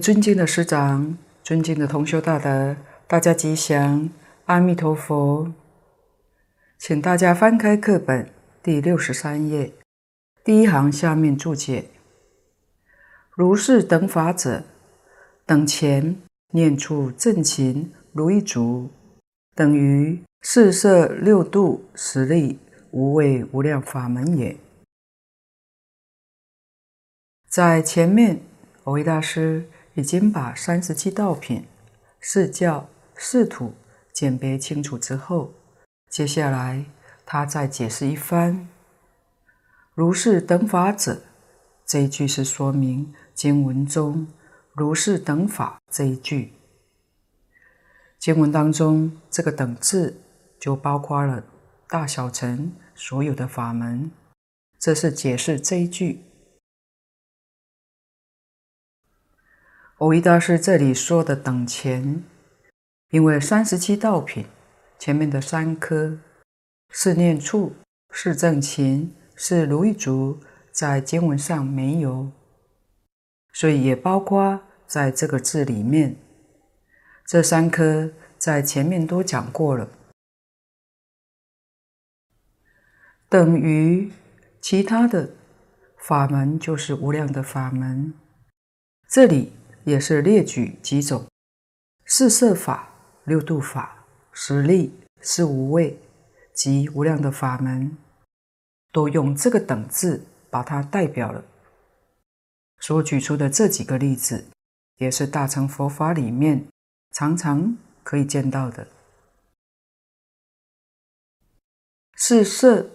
尊敬的师长、尊敬的同修大德，大家吉祥，阿弥陀佛。请大家翻开课本第六十三页，第一行下面注解：如是等法者，等前念处正勤如意足，等于四摄六度十力无畏无量法门也。在前面。我为大师已经把三十七道品、四教、四土鉴别清楚之后，接下来他再解释一番。如是等法者，这一句是说明经文中“如是等法”这一句。经文当中这个“等”字，就包括了大小乘所有的法门，这是解释这一句。蕅益大师这里说的等前，因为三十七道品前面的三科是念处、是正勤、是如意足，在经文上没有，所以也包括在这个字里面。这三科在前面都讲过了，等于其他的法门就是无量的法门，这里。也是列举几种四摄法、六度法、十力、是无畏及无量的法门，都用这个“等”字把它代表了。所举出的这几个例子，也是大乘佛法里面常常可以见到的。四摄，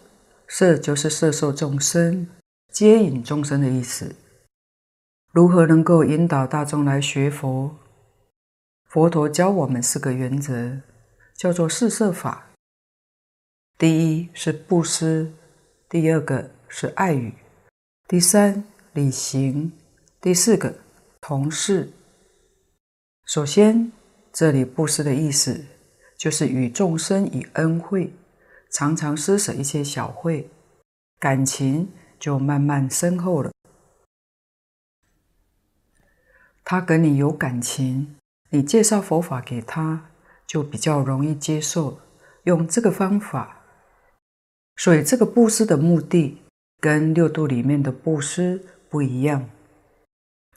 摄就是摄受众生、接引众生的意思。如何能够引导大众来学佛？佛陀教我们四个原则，叫做四摄法。第一是布施，第二个是爱语，第三礼行，第四个同事。首先，这里布施的意思就是与众生以恩惠，常常施舍一些小惠，感情就慢慢深厚了。他跟你有感情，你介绍佛法给他，就比较容易接受。用这个方法，所以这个布施的目的跟六度里面的布施不一样。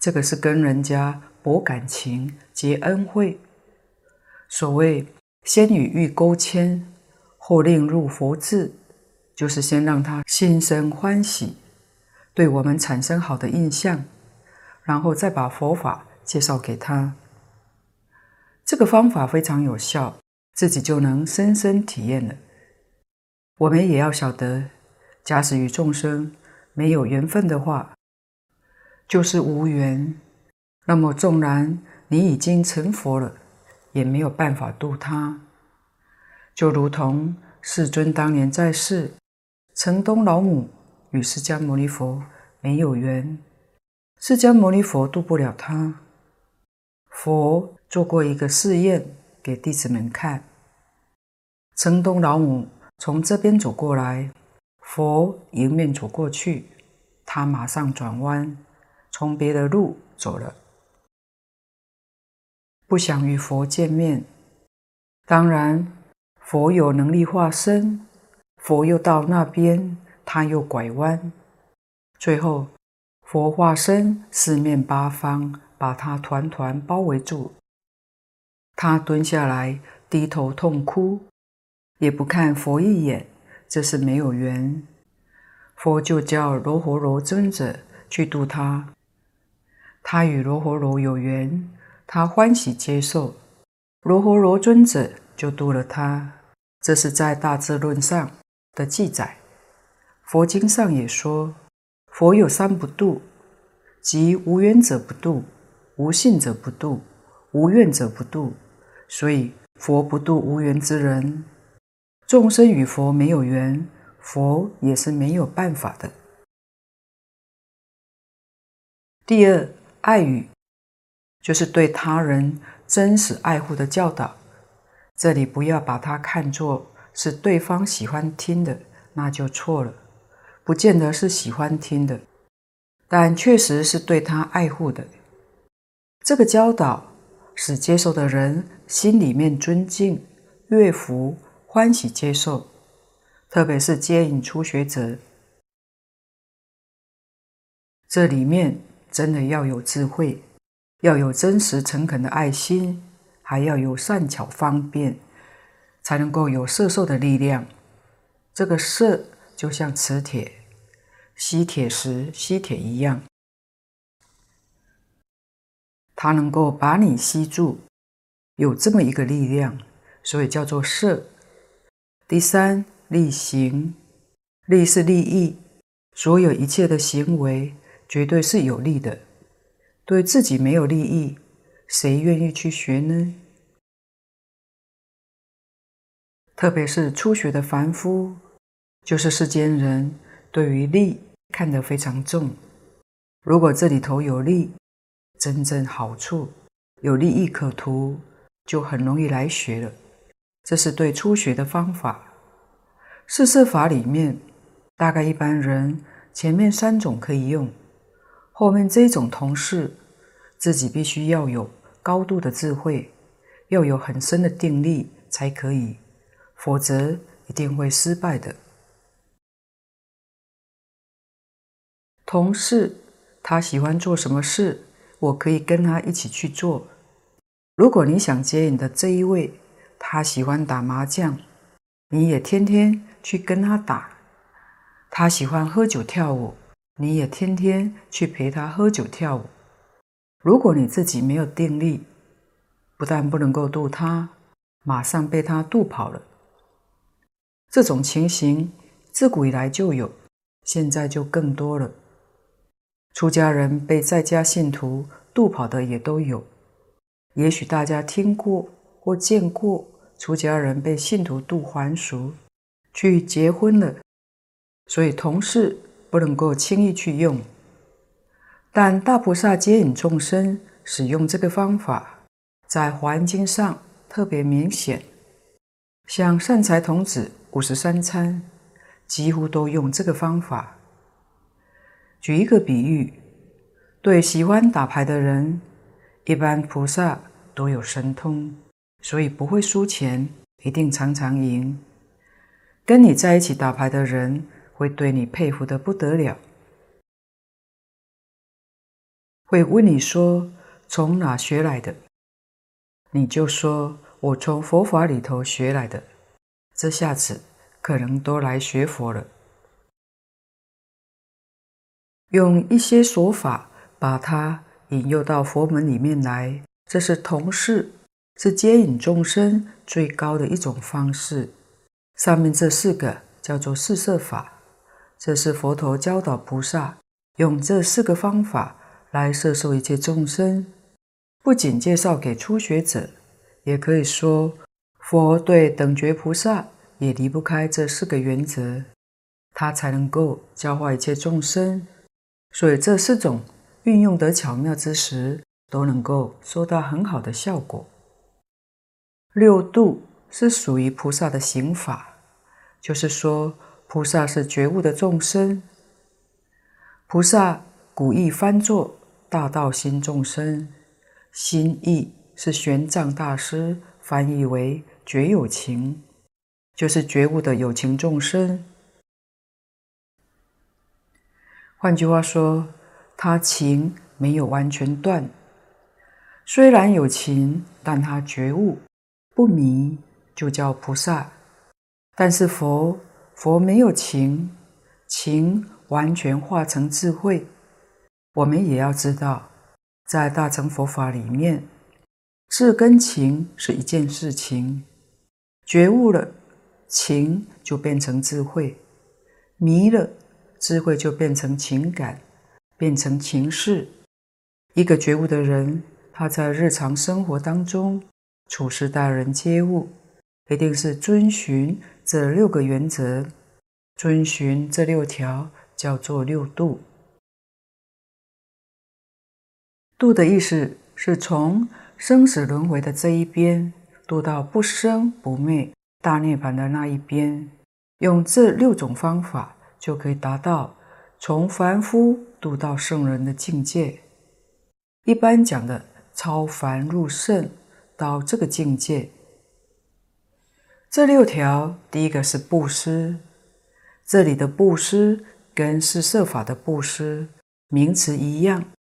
这个是跟人家博感情、结恩惠。所谓先与欲勾牵，后令入佛智，就是先让他心生欢喜，对我们产生好的印象。然后再把佛法介绍给他，这个方法非常有效，自己就能深深体验了。我们也要晓得，假使与众生没有缘分的话，就是无缘。那么纵然你已经成佛了，也没有办法度他。就如同世尊当年在世，城东老母与释迦牟尼佛没有缘。释迦牟尼佛渡不了他，佛做过一个试验给弟子们看。城东老母从这边走过来，佛迎面走过去，他马上转弯，从别的路走了，不想与佛见面。当然，佛有能力化身，佛又到那边，他又拐弯，最后。佛化身四面八方，把他团团包围住。他蹲下来，低头痛哭，也不看佛一眼，这是没有缘。佛就叫罗睺罗尊者去度他。他与罗睺罗有缘，他欢喜接受，罗睺罗尊者就度了他。这是在《大智论》上的记载。佛经上也说。佛有三不度，即无缘者不度，无信者不度，无愿者不度。所以佛不度无缘之人，众生与佛没有缘，佛也是没有办法的。第二，爱语，就是对他人真实爱护的教导。这里不要把它看作是对方喜欢听的，那就错了。不见得是喜欢听的，但确实是对他爱护的。这个教导使接受的人心里面尊敬、悦服、欢喜接受，特别是接引初学者，这里面真的要有智慧，要有真实诚恳的爱心，还要有善巧方便，才能够有摄受的力量。这个摄就像磁铁，吸铁石、吸铁一样。它能够把你吸住，有这么一个力量，所以叫做摄。第三，利行，利是利益，所有一切的行为绝对是有利的。对自己没有利益，谁愿意去学呢？特别是初学的凡夫，就是世间人，对于利看得非常重。如果这里头有利，真正好处有利益可图，就很容易来学了。这是对初学的方法。四摄法里面，大概一般人前面三种可以用，后面这种同事自己必须要有高度的智慧，要有很深的定力才可以，否则一定会失败的。同事他喜欢做什么事？我可以跟他一起去做。如果你想接引的这一位，他喜欢打麻将，你也天天去跟他打；他喜欢喝酒跳舞，你也天天去陪他喝酒跳舞。如果你自己没有定力，不但不能够渡他，马上被他渡跑了。这种情形自古以来就有，现在就更多了。出家人被在家信徒度跑的也都有，也许大家听过或见过出家人被信徒度还俗，去结婚了，所以同事不能够轻易去用。但大菩萨接引众生使用这个方法，在环境上特别明显，像善财童子五十三参，几乎都用这个方法。举一个比喻，对喜欢打牌的人，一般菩萨都有神通，所以不会输钱，一定常常赢。跟你在一起打牌的人，会对你佩服的不得了，会问你说从哪学来的，你就说我从佛法里头学来的，这下子可能都来学佛了。用一些说法把它引诱到佛门里面来，这是同事，是接引众生最高的一种方式。上面这四个叫做四摄法，这是佛陀教导菩萨用这四个方法来摄受一切众生。不仅介绍给初学者，也可以说佛对等觉菩萨也离不开这四个原则，他才能够教化一切众生。所以这四种运用得巧妙之时，都能够收到很好的效果。六度是属于菩萨的行法，就是说菩萨是觉悟的众生。菩萨古意翻作大道心众生，心意是玄奘大师翻译为觉有情，就是觉悟的有情众生。换句话说，他情没有完全断，虽然有情，但他觉悟不迷，就叫菩萨。但是佛佛没有情，情完全化成智慧。我们也要知道，在大乘佛法里面，智跟情是一件事情，觉悟了，情就变成智慧；迷了。智慧就变成情感，变成情事。一个觉悟的人，他在日常生活当中处事待人接物，一定是遵循这六个原则，遵循这六条，叫做六度。度的意思是从生死轮回的这一边，度到不生不灭大涅槃的那一边，用这六种方法。就可以达到从凡夫度到圣人的境界。一般讲的超凡入圣到这个境界。这六条，第一个是布施。这里的布施跟四摄法的布施名词一样，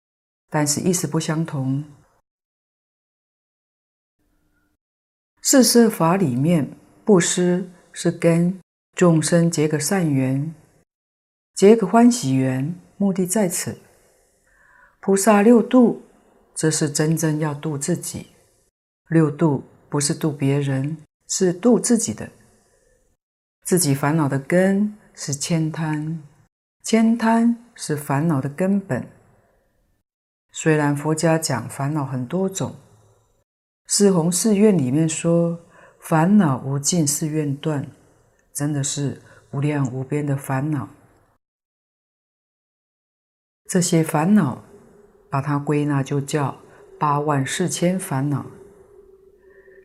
但是意思不相同。四摄法里面，布施是跟众生结个善缘，结个欢喜缘，目的在此。菩萨六度，这是真正要度自己。六度不是度别人。是度自己的，自己烦恼的根是慳贪，慳贪是烦恼的根本。虽然佛家讲烦恼很多种，四弘誓愿里面说烦恼无尽誓愿断，真的是无量无边的烦恼。这些烦恼，把它归纳就叫八万四千烦恼。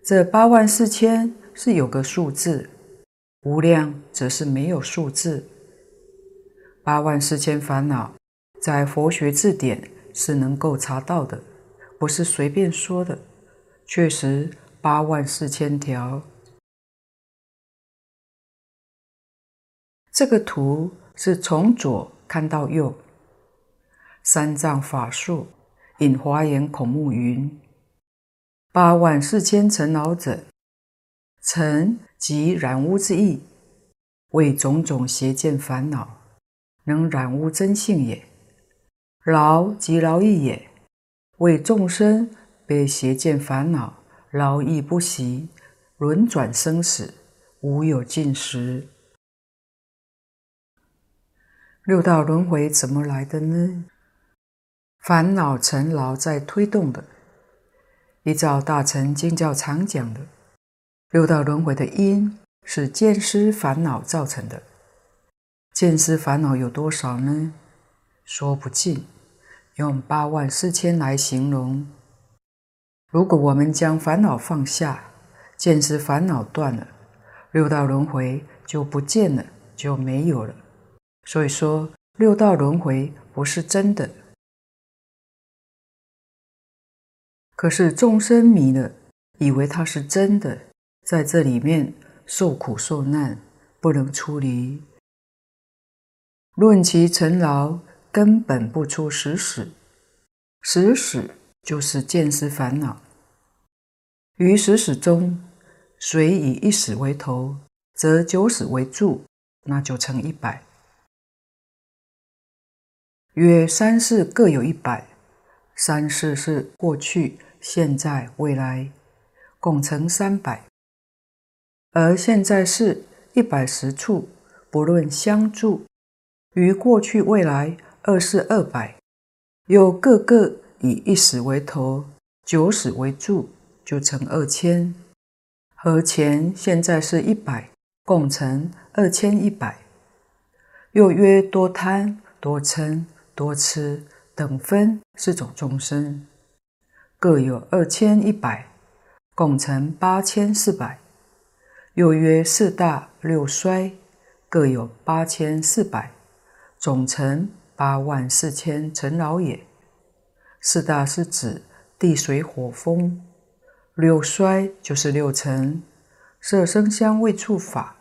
这八万四千是有个数字，无量则是没有数字。八万四千烦恼，在佛学字典是能够查到的，不是随便说的。确实八万四千条。这个图是从左看到右，三藏法术引华严孔目云。八万四千尘劳者，尘即染污之意，为种种邪见烦恼，能染污真性也；劳即劳役也，为众生被邪见烦恼劳役不息，轮转生死，无有尽时。六道轮回怎么来的呢？烦恼尘劳在推动的。依照大乘经教常讲的，六道轮回的因是见思烦恼造成的。见思烦恼有多少呢？说不尽，用八万四千来形容。如果我们将烦恼放下，见思烦恼断了，六道轮回就不见了，就没有了。所以说，六道轮回不是真的。可是众生迷了，以为它是真的，在这里面受苦受难，不能出离。论其尘劳，根本不出十使，十使就是见思烦恼。于十使中，虽以一使为头，则九使为柱，那就成一百。约三世各有一百，三世是过去。现在、未来共成三百，而现在是一百十处，不论相助，于过去、未来二世二百，又各个以一死为头，九死为柱，就成二千。和前现在是一百，共成二千一百。又约多贪、多嗔、多痴等分四种众生。各有二千一百，共成八千四百。又约四大六衰，各有八千四百，总成八万四千尘劳也。四大是指地水火风，六衰就是六尘，色声香味触法。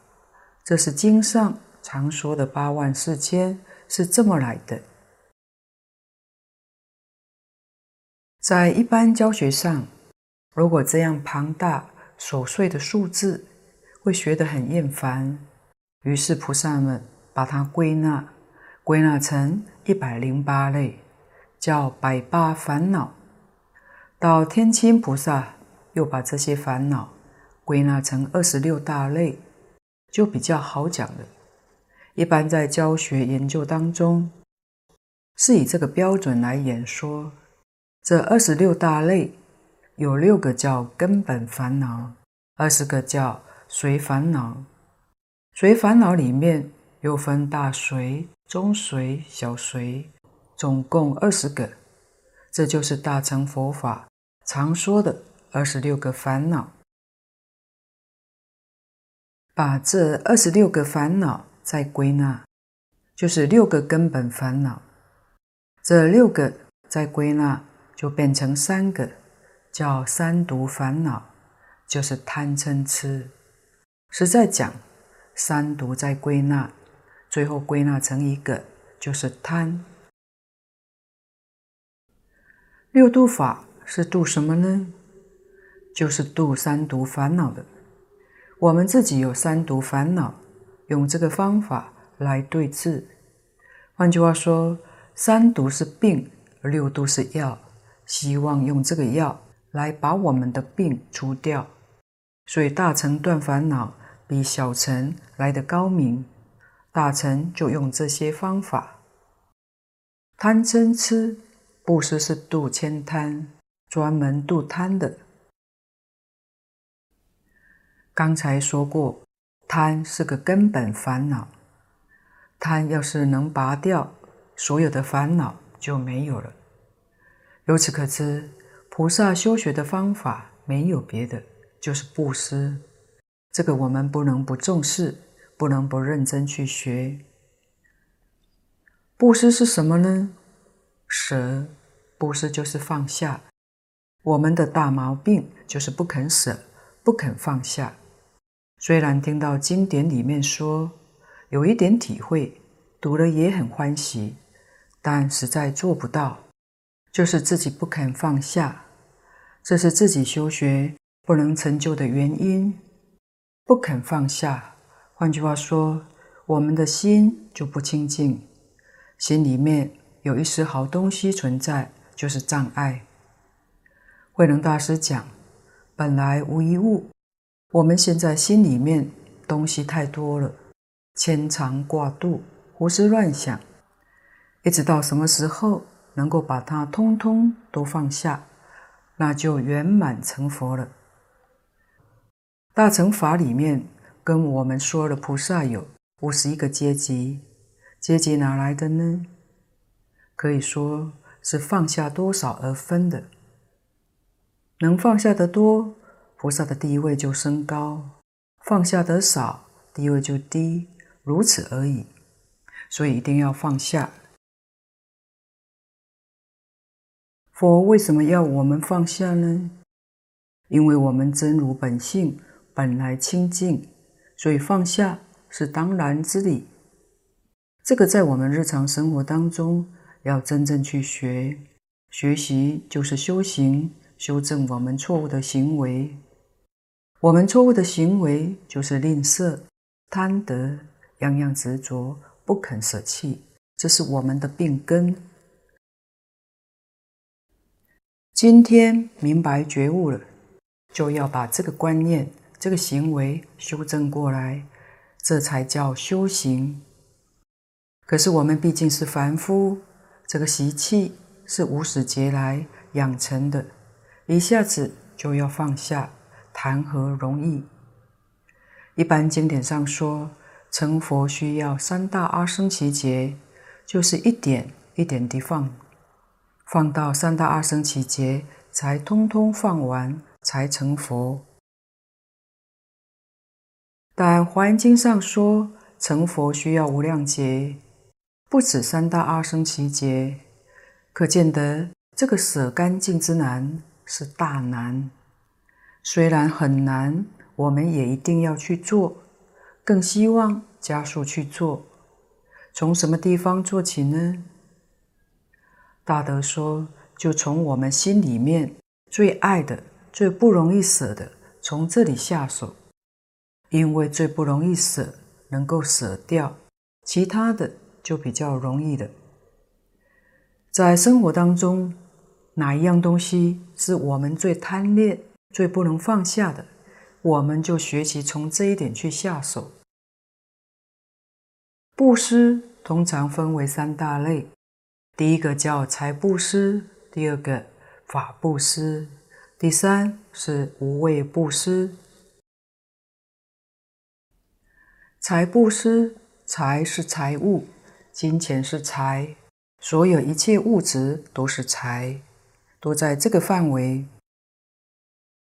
这是经上常说的八万四千，是这么来的。在一般教学上，如果这样庞大琐碎的数字，会学得很厌烦。于是菩萨们把它归纳，归纳成一百零八类，叫百八烦恼。到天亲菩萨又把这些烦恼归纳成二十六大类，就比较好讲了。一般在教学研究当中，是以这个标准来演说。这二十六大类，有六个叫根本烦恼，二十个叫随烦恼。随烦恼里面又分大随、中随、小随，总共二十个。这就是大乘佛法常说的二十六个烦恼。把这二十六个烦恼再归纳，就是六个根本烦恼。这六个再归纳。就变成三个，叫三毒烦恼，就是贪嗔痴。实在讲，三毒在归纳，最后归纳成一个，就是贪。六度法是度什么呢？就是度三毒烦恼的。我们自己有三毒烦恼，用这个方法来对治。换句话说，三毒是病，六度是药。希望用这个药来把我们的病除掉。所以大乘断烦恼比小乘来得高明。大乘就用这些方法。贪嗔痴，布施是度慳贪，专门度贪的。刚才说过，贪是个根本烦恼，贪要是能拔掉，所有的烦恼就没有了。由此可知，菩萨修学的方法没有别的，就是布施。这个我们不能不重视，不能不认真去学。布施是什么呢？舍，布施就是放下。我们的大毛病就是不肯舍，不肯放下。虽然听到经典里面说有一点体会，读了也很欢喜，但实在做不到，就是自己不肯放下，这是自己修学不能成就的原因。不肯放下，换句话说，我们的心就不清净，心里面有一丝好东西存在，就是障碍。慧能大师讲：“本来无一物。”我们现在心里面东西太多了，牵肠挂肚，胡思乱想，一直到什么时候能够把它通通都放下，那就圆满成佛了。大乘法里面跟我们说了，菩萨有五十一个阶级，阶级哪来的呢？可以说是放下多少而分的，能放下的多。菩萨的地位就升高，放下得少，地位就低，如此而已。所以一定要放下。佛为什么要我们放下呢？因为我们真如本性本来清净，所以放下是当然之理。这个在我们日常生活当中要真正去学，学习就是修行，修正我们错误的行为。我们错误的行为就是吝啬、贪得，样样执着，不肯舍弃，这是我们的病根。今天明白觉悟了，就要把这个观念、这个行为修正过来，这才叫修行。可是我们毕竟是凡夫，这个习气是无始劫来养成的，一下子就要放下。谈何容易？一般经典上说，成佛需要三大阿僧只劫，就是一点一点地放，放到三大阿僧只劫才通通放完，才成佛。但华严经上说，成佛需要无量劫，不止三大阿僧只劫，可见得这个舍干净之难是大难。虽然很难，我们也一定要去做，更希望加速去做。从什么地方做起呢？大德说，就从我们心里面最爱的、最不容易舍的，从这里下手。因为最不容易舍，能够舍掉，其他的就比较容易的。在生活当中，哪一样东西是我们最贪恋？最不能放下的，我们就学习从这一点去下手。布施通常分为三大类，第一个叫财布施，第二个法布施，第三是无畏布施。财布施，财是财物，金钱是财，所有一切物质都是财，都在这个范围。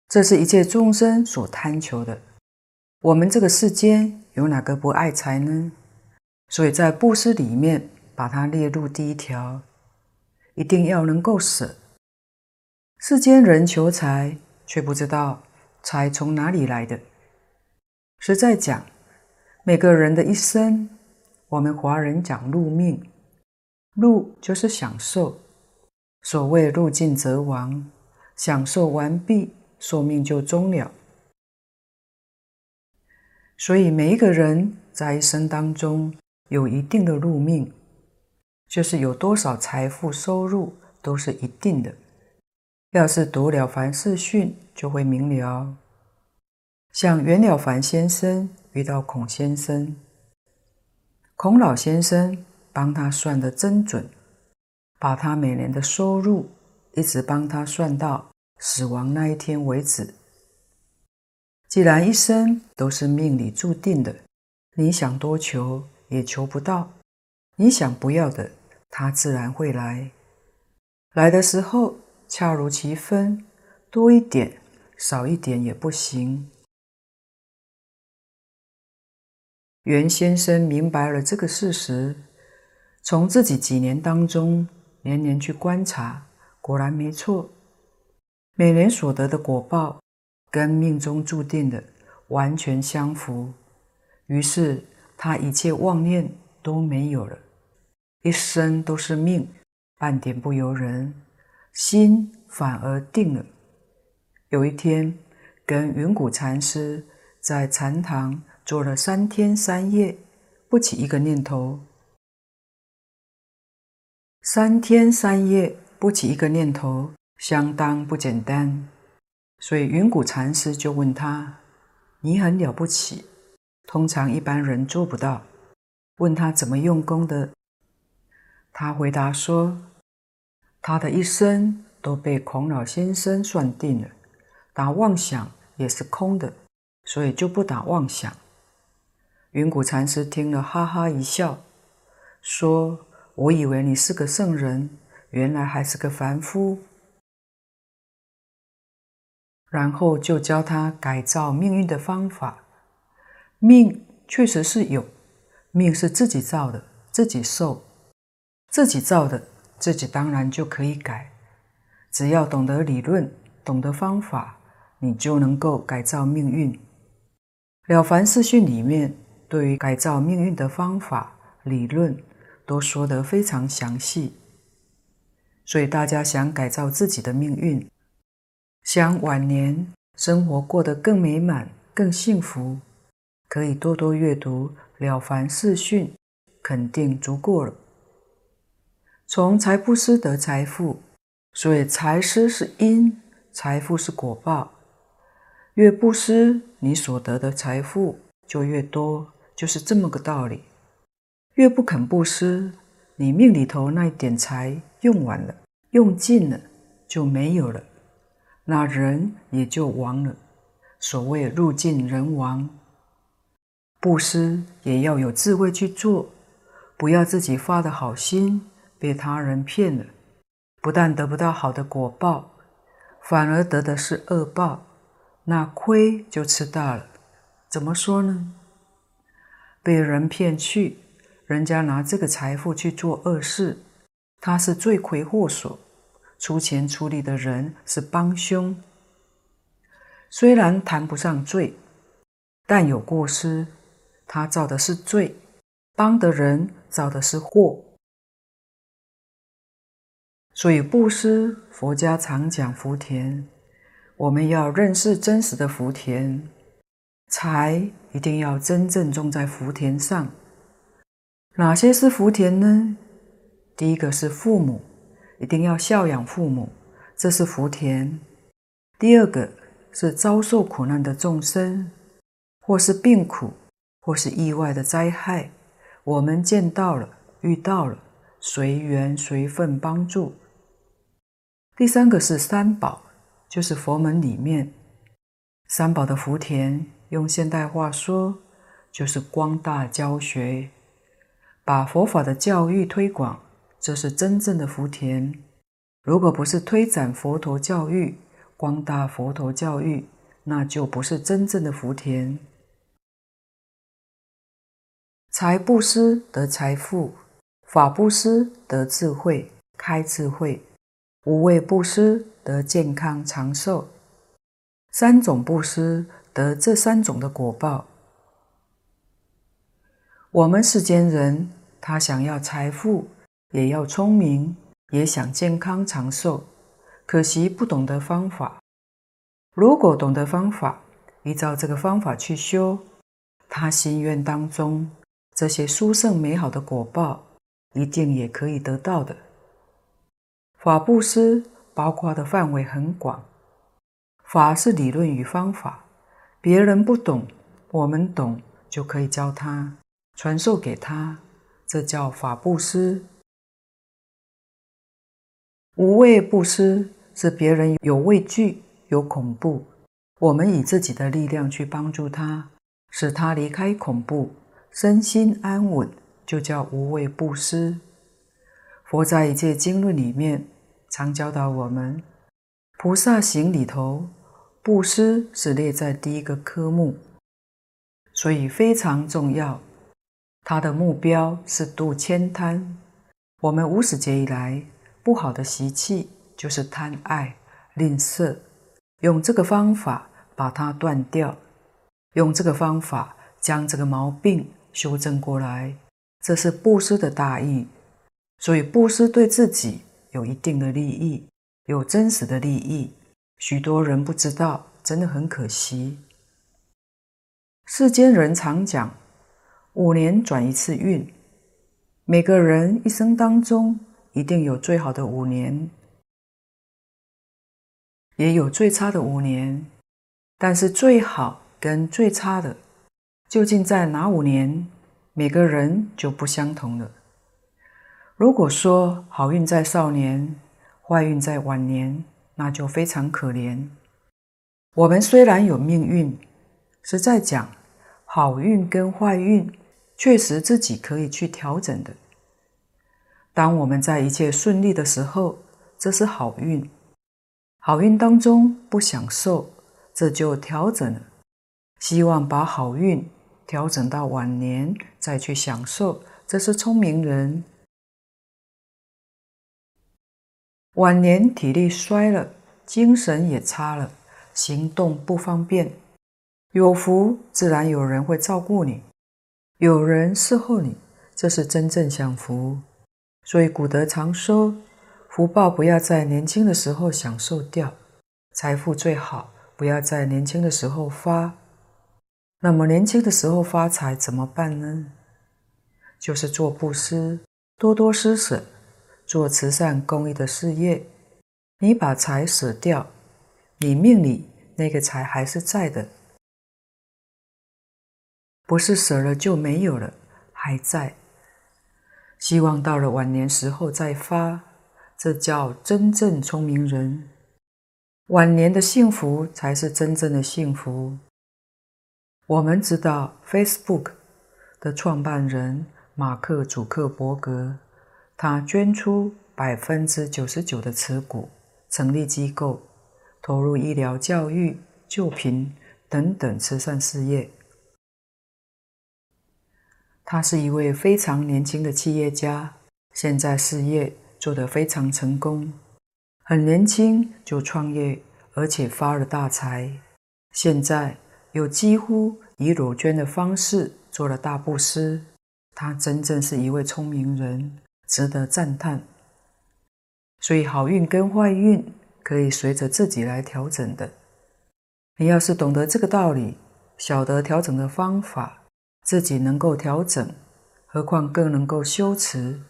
这是一切众生所贪求的。我们这个世间有哪个不爱财呢？所以在布施里面，把它列入第一条，一定要能够舍。世间人求财，却不知道财从哪里来的。实在讲，每个人的一生，我们华人讲禄命，禄就是享受。所谓禄尽则亡，享受完毕，寿命就终了。所以每一个人在一生当中有一定的禄命，就是有多少财富收入都是一定的。要是读《了凡四训》，就会明了。像袁了凡先生遇到孔先生，孔老先生帮他算的真准，把他每年的收入一直帮他算到死亡那一天为止。既然一生都是命里注定的，你想多求也求不到，你想不要的，他自然会来。来的时候恰如其分，多一点少一点也不行。袁先生明白了这个事实，从自己几年当中年年去观察，果然没错，每年所得的果报跟命中注定的完全相符，于是他一切妄念都没有了，一生都是命，半点不由人，心反而定了。有一天，跟云谷禅师在禅堂。坐了三天三夜，不起一个念头。三天三夜不起一个念头，相当不简单。所以云谷禅师就问他：“你很了不起，通常一般人做不到。”问他怎么用功的，他回答说：“他的一生都被孔老先生算定了，打妄想也是空的，所以就不打妄想。”云谷禅师听了，哈哈一笑，说：“我以为你是个圣人，原来还是个凡夫。”然后就教他改造命运的方法。命确实是有，命是自己造的，自己受，自己造的，自己当然就可以改。只要懂得理论，懂得方法，你就能够改造命运。《了凡四训》里面。对于改造命运的方法、理论，都说得非常详细。所以大家想改造自己的命运，想晚年生活过得更美满、更幸福，可以多多阅读《了凡四训》，肯定足够了。从财布施得财富，所以财施是因，财富是果报。越布施，你所得的财富就越多。就是这么个道理，越不肯布施，你命里头那一点财用完了，用尽了，就没有了，那人也就亡了。所谓禄尽人亡，布施也要有智慧去做，不要自己发的好心被他人骗了，不但得不到好的果报，反而得的是恶报，那亏就吃大了。怎么说呢？被人骗去，人家拿这个财富去做恶事，他是罪魁祸首。出钱出力的人是帮凶。虽然谈不上罪，但有过失，他造的是罪，帮的人造的是祸。所以布施，佛家常讲福田，我们要认识真实的福田。财一定要真正种在福田上。哪些是福田呢？第一个是父母，一定要孝养父母，这是福田。第二个是遭受苦难的众生，或是病苦，或是意外的灾害，我们见到了、遇到了，随缘随份帮助。第三个是三宝，就是佛门里面三宝的福田。用现代话说，就是光大教学，把佛法的教育推广，这是真正的福田。如果不是推展佛陀教育，光大佛陀教育，那就不是真正的福田。财布施得财富，法布施得智慧，开智慧。无畏布施得健康长寿，三种布施得这三种的果报。我们世间人，他想要财富，也要聪明，也想健康长寿，可惜不懂得方法。如果懂得方法，依照这个方法去修，他心愿当中这些殊胜美好的果报，一定也可以得到的。法布施包括的范围很广，法是理论与方法，别人不懂，我们懂就可以教他，传授给他，这叫法布施。无畏布施是别人有畏惧。有恐怖，我们以自己的力量去帮助他，使他离开恐怖，身心安稳，就叫无畏布施。佛在一切经论里面常教导我们，菩萨行里头，布施是列在第一个科目，所以非常重要。他的目标是度千贪。我们无始劫以来不好的习气就是贪爱、吝啬。用这个方法把它断掉，用这个方法将这个毛病修正过来，这是布施的大意。所以布施对自己有一定的利益，有真实的利益。许多人不知道，真的很可惜。世间人常讲，五年转一次运，每个人一生当中一定有最好的五年。也有最差的五年，但是最好跟最差的究竟在哪五年？每个人就不相同了。如果说好运在少年，坏运在晚年，那就非常可怜。我们虽然有命运，实在讲，好运跟坏运确实自己可以去调整的。当我们在一切顺利的时候，这是好运。好运当中不享受，这就调整了。希望把好运调整到晚年再去享受，这是聪明人。晚年体力衰了，精神也差了，行动不方便。有福自然有人会照顾你，有人伺候你，这是真正享福。所以古德常说。福报不要在年轻的时候享受掉，财富最好不要在年轻的时候发。那么年轻的时候发财怎么办呢？就是做布施，多多施舍，做慈善公益的事业。你把财舍掉，你命里那个财还是在的，不是舍了就没有了，还在。希望到了晚年时候再发。这叫真正聪明人，晚年的幸福才是真正的幸福。我们知道，Facebook 的创办人马克·祖克伯格，他捐出百分之九十九的持股，成立机构，投入医疗、教育、救贫等等慈善事业。他是一位非常年轻的企业家，现在事业。做得非常成功，很年轻就创业，而且发了大财。现在又几乎以裸捐的方式做了大布施，他真正是一位聪明人，值得赞叹。所以好运跟坏运可以随着自己来调整的。你要是懂得这个道理，晓得调整的方法，自己能够调整，何况更能够修持。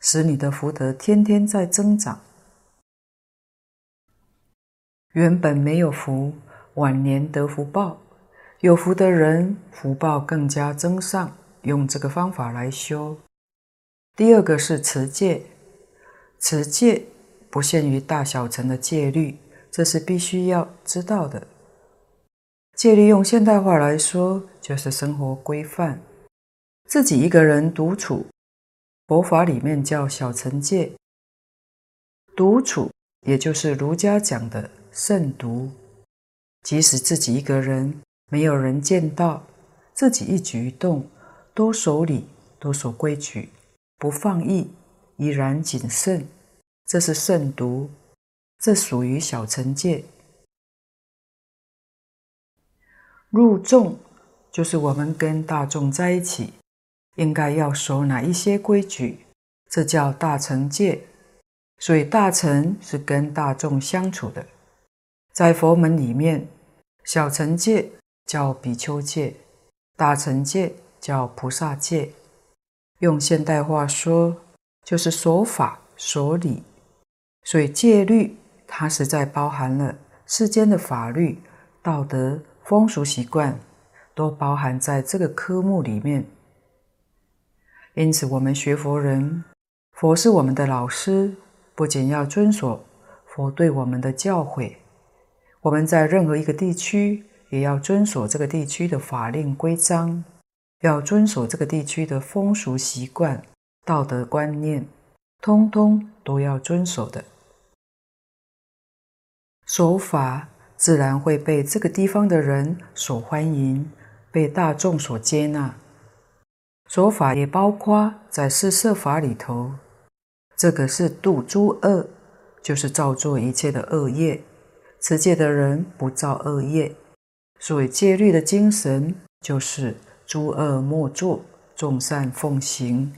使你的福德天天在增长。原本没有福，晚年得福报；有福的人，福报更加增上。用这个方法来修。第二个是持戒，持戒不限于大小乘的戒律，这是必须要知道的。戒律用现代话来说，就是生活规范，自己一个人独处。佛法里面叫小乘戒，独处也就是儒家讲的慎独。即使自己一个人，没有人见到，自己一举一动都守礼，都守规矩，不放逸，依然谨慎，这是慎独，这属于小乘戒。入众就是我们跟大众在一起，应该要守哪一些规矩，这叫大乘戒。所以大乘是跟大众相处的。在佛门里面，小乘戒叫比丘戒，大乘戒叫菩萨戒。用现代话说，就是守法守礼。所以戒律它实在包含了世间的法律、道德。风俗习惯都包含在这个科目里面，因此我们学佛人，佛是我们的老师，不仅要遵守佛对我们的教诲，我们在任何一个地区也要遵守这个地区的法令规章，要遵守这个地区的风俗习惯、道德观念，通通都要遵守的，守法。自然会被这个地方的人所欢迎，被大众所接纳。守法也包括在四摄法里头，这个是度诸恶，就是造作一切的恶业。持戒的人不造恶业，所以戒律的精神就是诸恶莫作，众善奉行。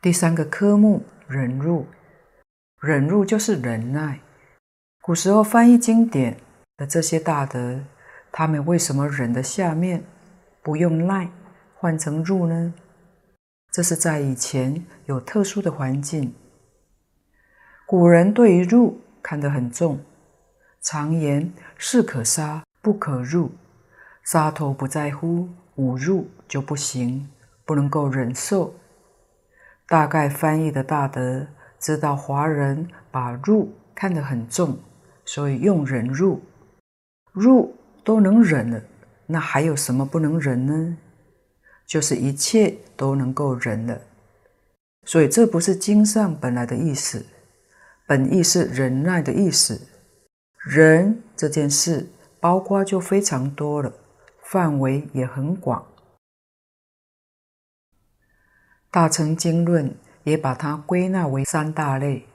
第三个科目忍辱，忍辱就是忍耐。古时候翻译经典的这些大德，他们为什么忍的下面不用耐换成辱呢？这是在以前有特殊的环境。古人对于辱看得很重，常言士可杀不可辱，杀头不在乎，侮辱就不行，不能够忍受。大概翻译的大德知道华人把入看得很重。所以用忍辱，入都能忍了，那还有什么不能忍呢？就是一切都能够忍了。所以这不是经上本来的意思，本意是忍耐的意思。忍这件事包括就非常多了，范围也很广。大乘经论也把它归纳为三大类，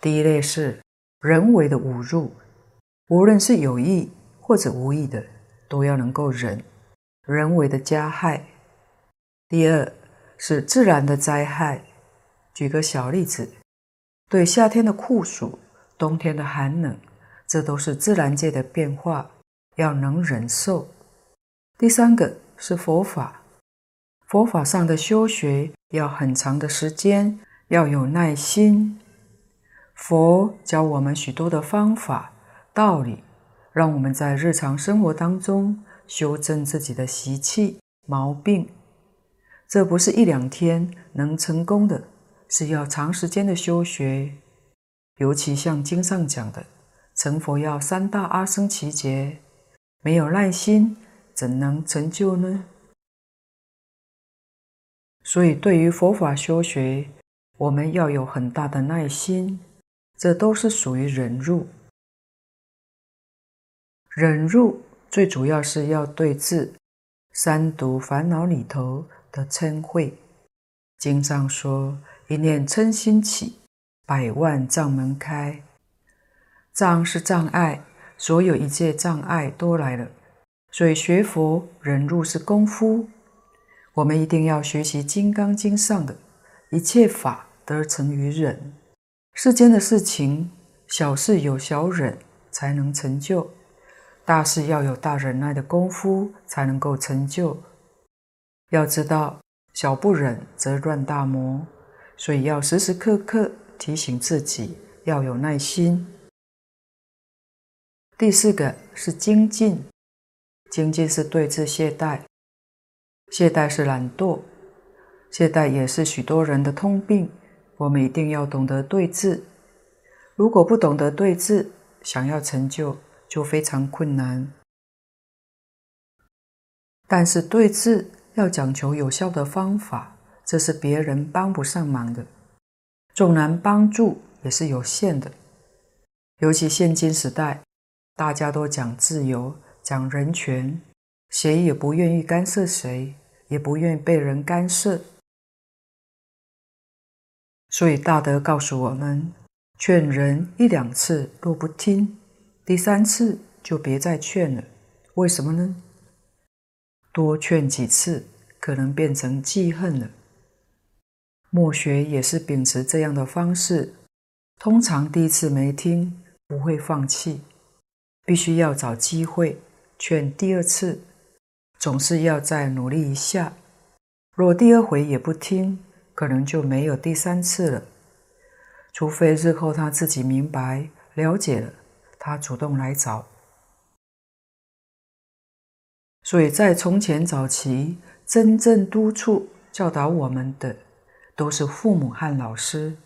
第一类是。人为的侮辱，无论是有意或者无意的，都要能够忍。人为的加害。第二是自然的灾害。举个小例子，对夏天的酷暑、冬天的寒冷，这都是自然界的变化，要能忍受。第三个是佛法，佛法上的修学要很长的时间，要有耐心。佛教我们许多的方法、道理，让我们在日常生活当中修正自己的习气、毛病。这不是一两天能成功的，是要长时间的修学。尤其像经上讲的，成佛要三大阿僧祇劫，没有耐心，怎能成就呢？所以，对于佛法修学，我们要有很大的耐心。这都是属于忍辱。忍辱最主要是要对治三毒烦恼里头的嗔恚。经上说：“一念嗔心起，百万障门开。”障是障碍，所有一切障碍都来了。所以学佛忍辱是功夫。我们一定要学习《金刚经》上的一切法得成于忍。世间的事情，小事有小忍才能成就，大事要有大忍耐的功夫才能够成就。要知道，小不忍则乱大谋，所以要时时刻刻提醒自己要有耐心。第四个是精进，精进是对治懈怠，懈怠是懒惰，懈怠也是许多人的通病。我们一定要懂得对治，如果不懂得对治，想要成就就非常困难。但是对治要讲求有效的方法，这是别人帮不上忙的，纵然帮助也是有限的。尤其现今时代，大家都讲自由、讲人权，谁也不愿意干涉谁，也不愿意被人干涉。所以大德告诉我们，劝人一两次若不听，第三次就别再劝了。为什么呢？多劝几次，可能变成记恨了。默学也是秉持这样的方式，通常第一次没听，不会放弃，必须要找机会劝第二次，总是要再努力一下。若第二回也不听，可能就没有第三次了。除非日后他自己明白了解了，他主动来找。所以在从前早期，真正督促教导我们的，都是父母和老师。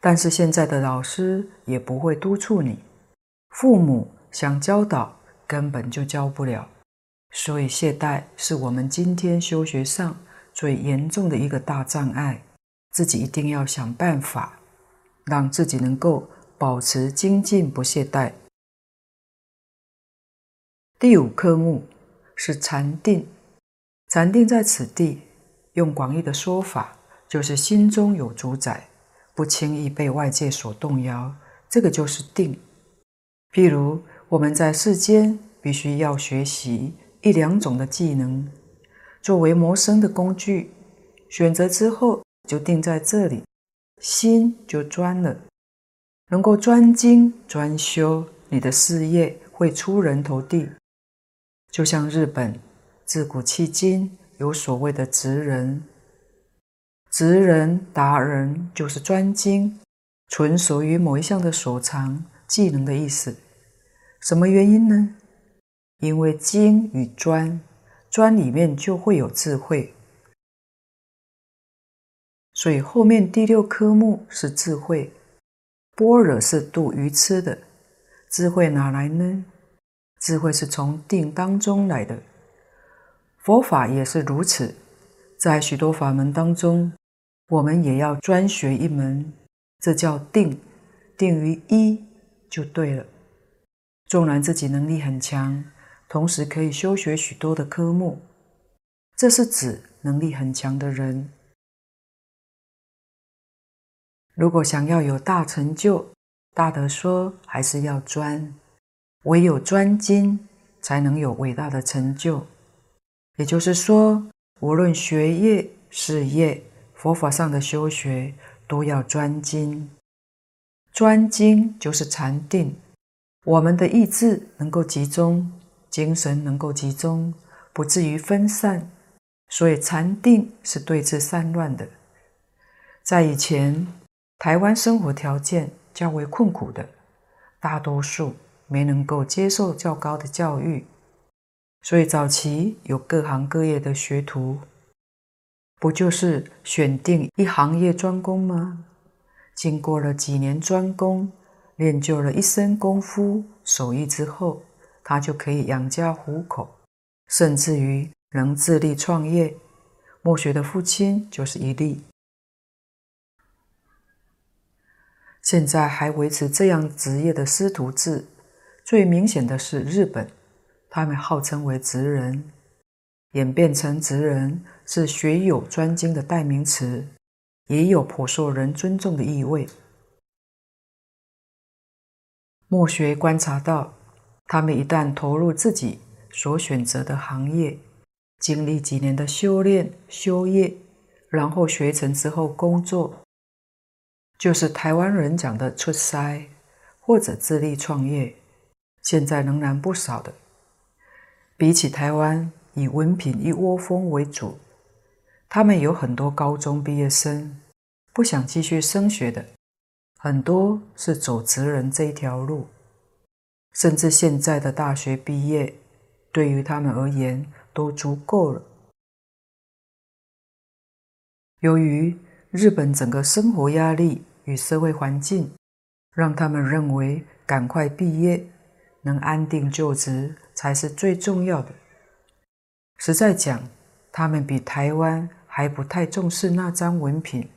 但是现在的老师也不会督促你，父母想教导根本就教不了。所以懈怠是我们今天修学上。最严重的一个大障碍，自己一定要想办法，让自己能够保持精进不懈怠。第五科目是禅定，禅定在此地用广义的说法，就是心中有主宰，不轻易被外界所动摇，这个就是定。譬如我们在世间必须要学习一两种的技能。作为谋生的工具，选择之后就定在这里，心就专了，能够专精专修，你的事业会出人头地。就像日本自古迄今有所谓的职人，职人达人就是专精，纯熟于某一项的所长技能的意思。什么原因呢？因为精与专。专里面就会有智慧，所以后面第六科目是智慧。般若是度愚痴的，智慧哪来呢？智慧是从定当中来的。佛法也是如此，在许多法门当中，我们也要专学一门，这叫定，定于一就对了。纵然自己能力很强。同时可以修学许多的科目，这是指能力很强的人。如果想要有大成就，大德说还是要专，唯有专精才能有伟大的成就。也就是说，无论学业、事业、佛法上的修学，都要专精。专精就是禅定，我们的意志能够集中。精神能够集中，不至于分散，所以禅定是对治散乱的。在以前，台湾生活条件较为困苦的，大多数没能够接受较高的教育，所以早期有各行各业的学徒，不就是选定一行业专攻吗？经过了几年专攻，练就了一身功夫手艺之后。他就可以养家糊口，甚至于能自立创业。默学的父亲就是一例。现在还维持这样职业的师徒制，最明显的是日本，他们号称为职人，演变成职人是学有专精的代名词，也有颇受人尊重的意味。默学观察到。他们一旦投入自己所选择的行业，经历几年的修炼、修业，然后学成之后工作，就是台湾人讲的出师或者自立创业，现在仍然不少的。比起台湾以文凭一窝蜂为主，他们有很多高中毕业生不想继续升学的，很多是走职人这一条路。甚至现在的大学毕业，对于他们而言都足够了。由于日本整个生活压力与社会环境，让他们认为赶快毕业，能安定就职才是最重要的。实在讲，他们比台湾还不太重视那张文凭，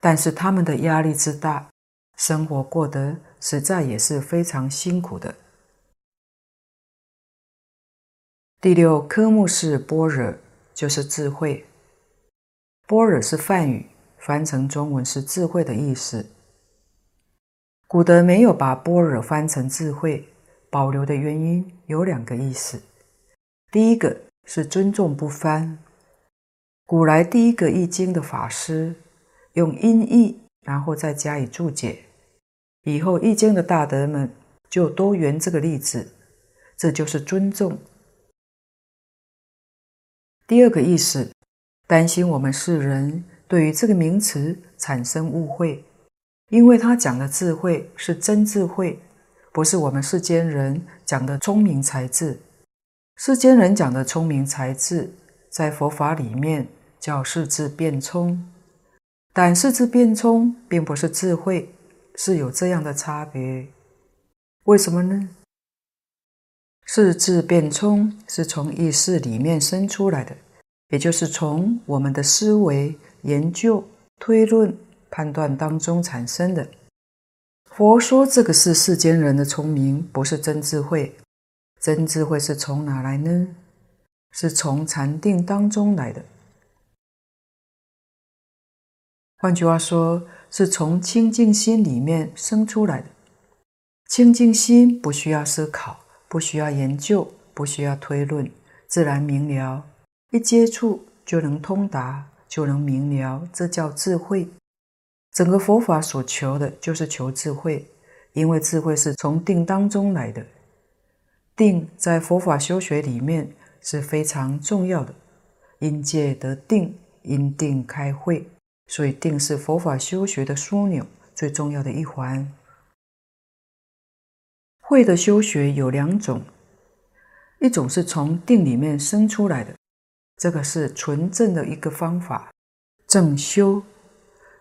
但是他们的压力之大，生活过得实在也是非常辛苦的。第六科目是般若，就是智慧。般若是梵语，翻成中文是智慧的意思。古德没有把般若翻成智慧，保留的原因有两个意思。第一个是尊重不翻，古来第一个译经的法师用音译，然后再加以注解，以后译经的大德们就多缘这个例子，这就是尊重。第二个意思，担心我们世人对于这个名词产生误会。因为他讲的智慧是真智慧，不是我们世间人讲的聪明才智。世间人讲的聪明才智，在佛法里面叫识智辩聪，但识智辩聪并不是智慧，是有这样的差别。为什么呢？识智变聪是从意识里面生出来的，也就是从我们的思维、研究、推论。判断当中产生的。佛说这个是世间人的聪明，不是真智慧。真智慧是从哪来呢？是从禅定当中来的。换句话说，是从清净心里面生出来的。清净心不需要思考，不需要研究，不需要推论，自然明了，一接触就能通达，就能明了，这叫智慧。整个佛法所求的就是求智慧，因为智慧是从定当中来的。定在佛法修学里面是非常重要的，因戒得定，因定开慧，所以定是佛法修学的枢纽，最重要的一环。慧的修学有两种，一种是从定里面生出来的，这个是纯正的一个方法，正修。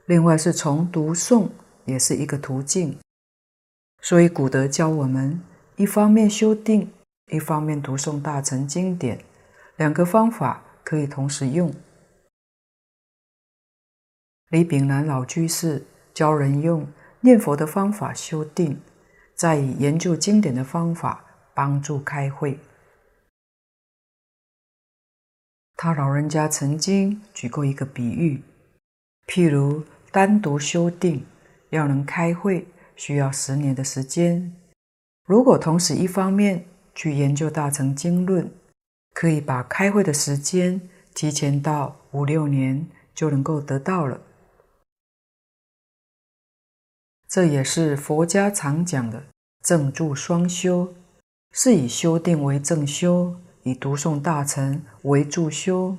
另外是从读诵，也是一个途径。所以古德教我们，一方面修定，一方面读诵大乘经典，两个方法可以同时用。李炳南老居士教人用念佛的方法修定，再以研究经典的方法帮助开会。他老人家曾经举过一个比喻，譬如。单独修定要能开会，需要十年的时间。如果同时一方面去研究大乘经论，可以把开会的时间提前到五六年就能够得到了。这也是佛家常讲的正助双修，是以修定为正修，以读诵大乘为助修。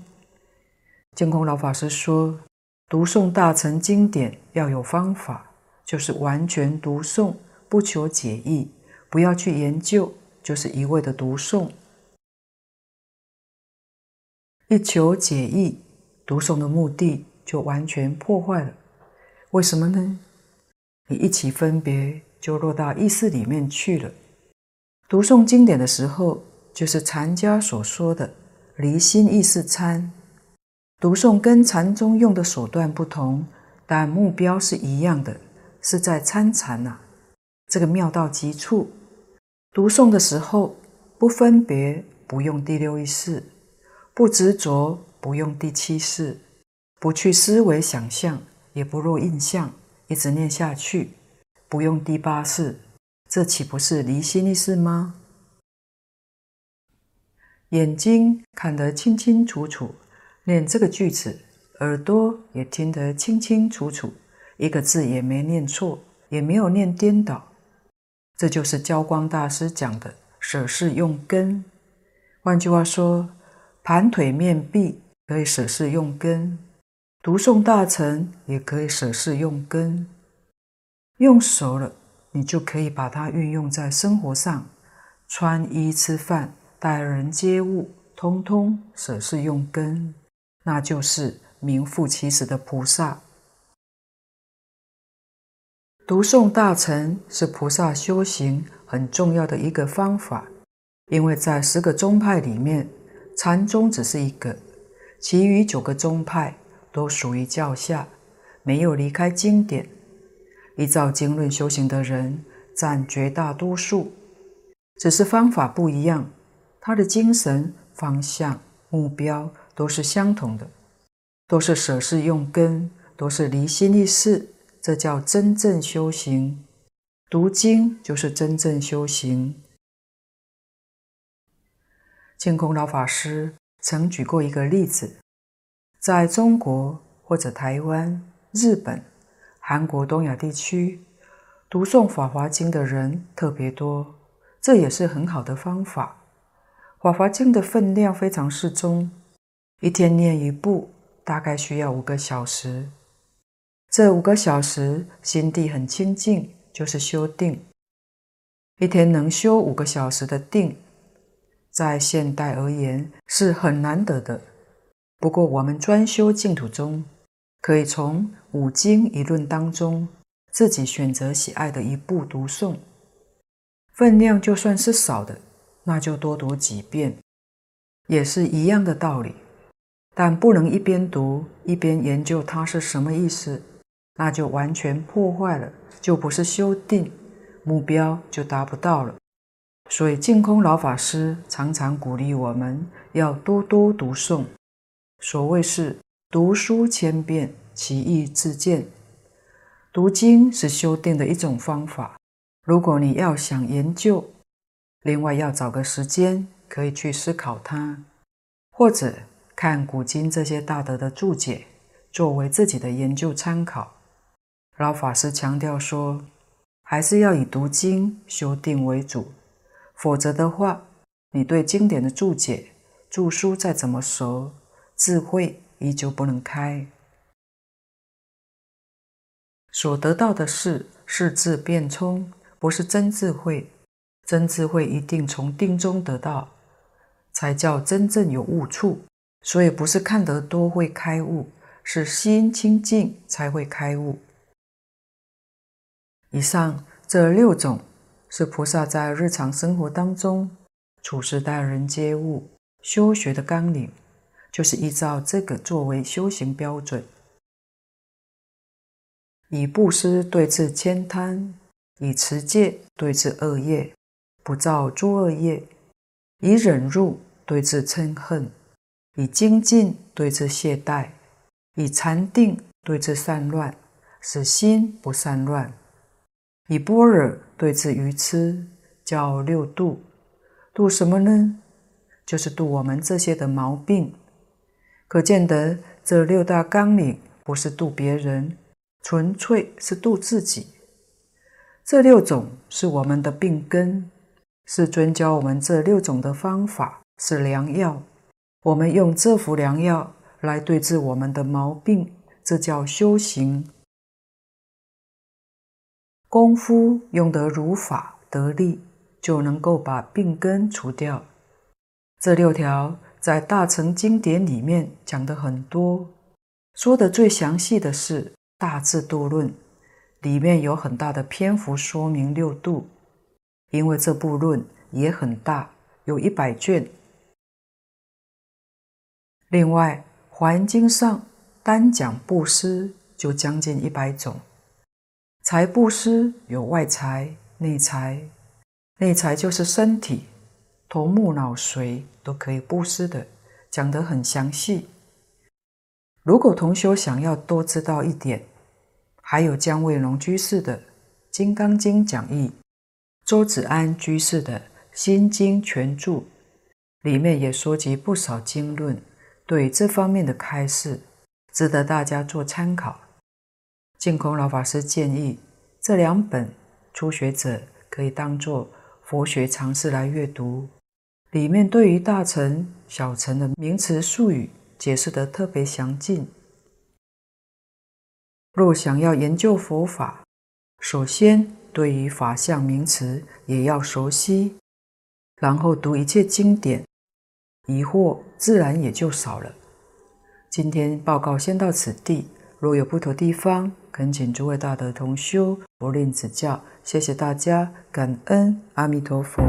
净空老法师说。读诵大乘经典要有方法，就是完全读诵，不求解义，不要去研究，就是一味的读诵。一求解义，读诵的目的就完全破坏了。为什么呢？你一起分别，就落到意识里面去了。读诵经典的时候，就是禅家所说的离心意识参。读诵跟禅宗用的手段不同，但目标是一样的，是在参禅呐。这个妙到极处。读诵的时候不分别，不用第六意识；不执着，不用第七识；不去思维想象，也不落印象，一直念下去，不用第八式。这岂不是离心意识吗？眼睛看得清清楚楚。念这个句子，耳朵也听得清清楚楚，一个字也没念错，也没有念颠倒。这就是教光大师讲的“舍事用根”。换句话说，盘腿面壁可以舍事用根，读诵大乘也可以舍事用根。用熟了，你就可以把它运用在生活上，穿衣吃饭、待人接物，通通舍事用根。那就是名副其实的菩萨。读诵大乘是菩萨修行很重要的一个方法，因为在十个宗派里面，禅宗只是一个，其余九个宗派都属于教下，没有离开经典，依照经论修行的人占绝大多数，只是方法不一样，他的精神方向目标。都是相同的，都是舍事用根，都是离心意识，这叫真正修行。读经就是真正修行。净空老法师曾举过一个例子，在中国或者台湾、日本、韩国、东亚地区，读诵《法华经》的人特别多，这也是很好的方法。《法华经》的分量非常适中，一天念一部，大概需要五个小时。这五个小时心地很清净，就是修定。一天能修五个小时的定，在现代而言是很难得的。不过我们专修净土宗，可以从五经一论当中自己选择喜爱的一部读诵，分量就算是少的，那就多读几遍，也是一样的道理。但不能一边读一边研究它是什么意思。那就完全破坏了，就不是修定，目标就达不到了。所以净空老法师常常鼓励我们要多多读诵。所谓是读书千遍，其义自见。读经是修定的一种方法。如果你要想研究，另外要找个时间可以去思考它，或者看古今这些大德的注解，作为自己的研究参考。老法师强调说，还是要以读经修定为主，否则的话，你对经典的注解、注疏再怎么熟，智慧依旧不能开。所得到的是识智辩聪，不是真智慧。真智慧一定从定中得到，才叫真正有悟处。所以不是看得多会开悟，是心清净才会开悟。以上这六种是菩萨在日常生活当中处事待人接物、修学的纲领，就是依照这个作为修行标准：以布施对治慳贪，以持戒对治恶业，不造诸恶业；以忍辱对治嗔恨，以精进对治懈怠，以禅定对治散乱，使心不散乱。以般若对治愚痴，叫六度。度什么呢？就是度我们这些的毛病。可见得这六大纲领不是度别人，纯粹是度自己。这六种是我们的病根，世尊教我们这六种的方法是良药。我们用这副良药来对治我们的毛病，这叫修行。功夫用得如法得力，就能够把病根除掉。这六条在大乘经典里面讲的很多，说的最详细的是《大智度论》，里面有很大的篇幅说明六度。因为这部论也很大，有一百卷。另外，《华严经》上单讲布施就将近一百种。财布施有外财、内财，内财就是身体，头目脑髓都可以布施的，讲得很详细。如果同修想要多知道一点，还有姜维龙居士的《金刚经讲义》，周子安居士的《心经全注》，里面也说及不少经论，对这方面的开示，值得大家做参考。净空老法师建议，这两本初学者可以当作佛学常识来阅读，里面对于大乘、小乘的名词术语解释得特别详尽。若想要研究佛法，首先对于法相名词也要熟悉，然后读一切经典，疑惑自然也就少了。今天报告先到此地。若有不妥地方，恳请诸位大德同修，不吝指教。谢谢大家，感恩阿弥陀佛。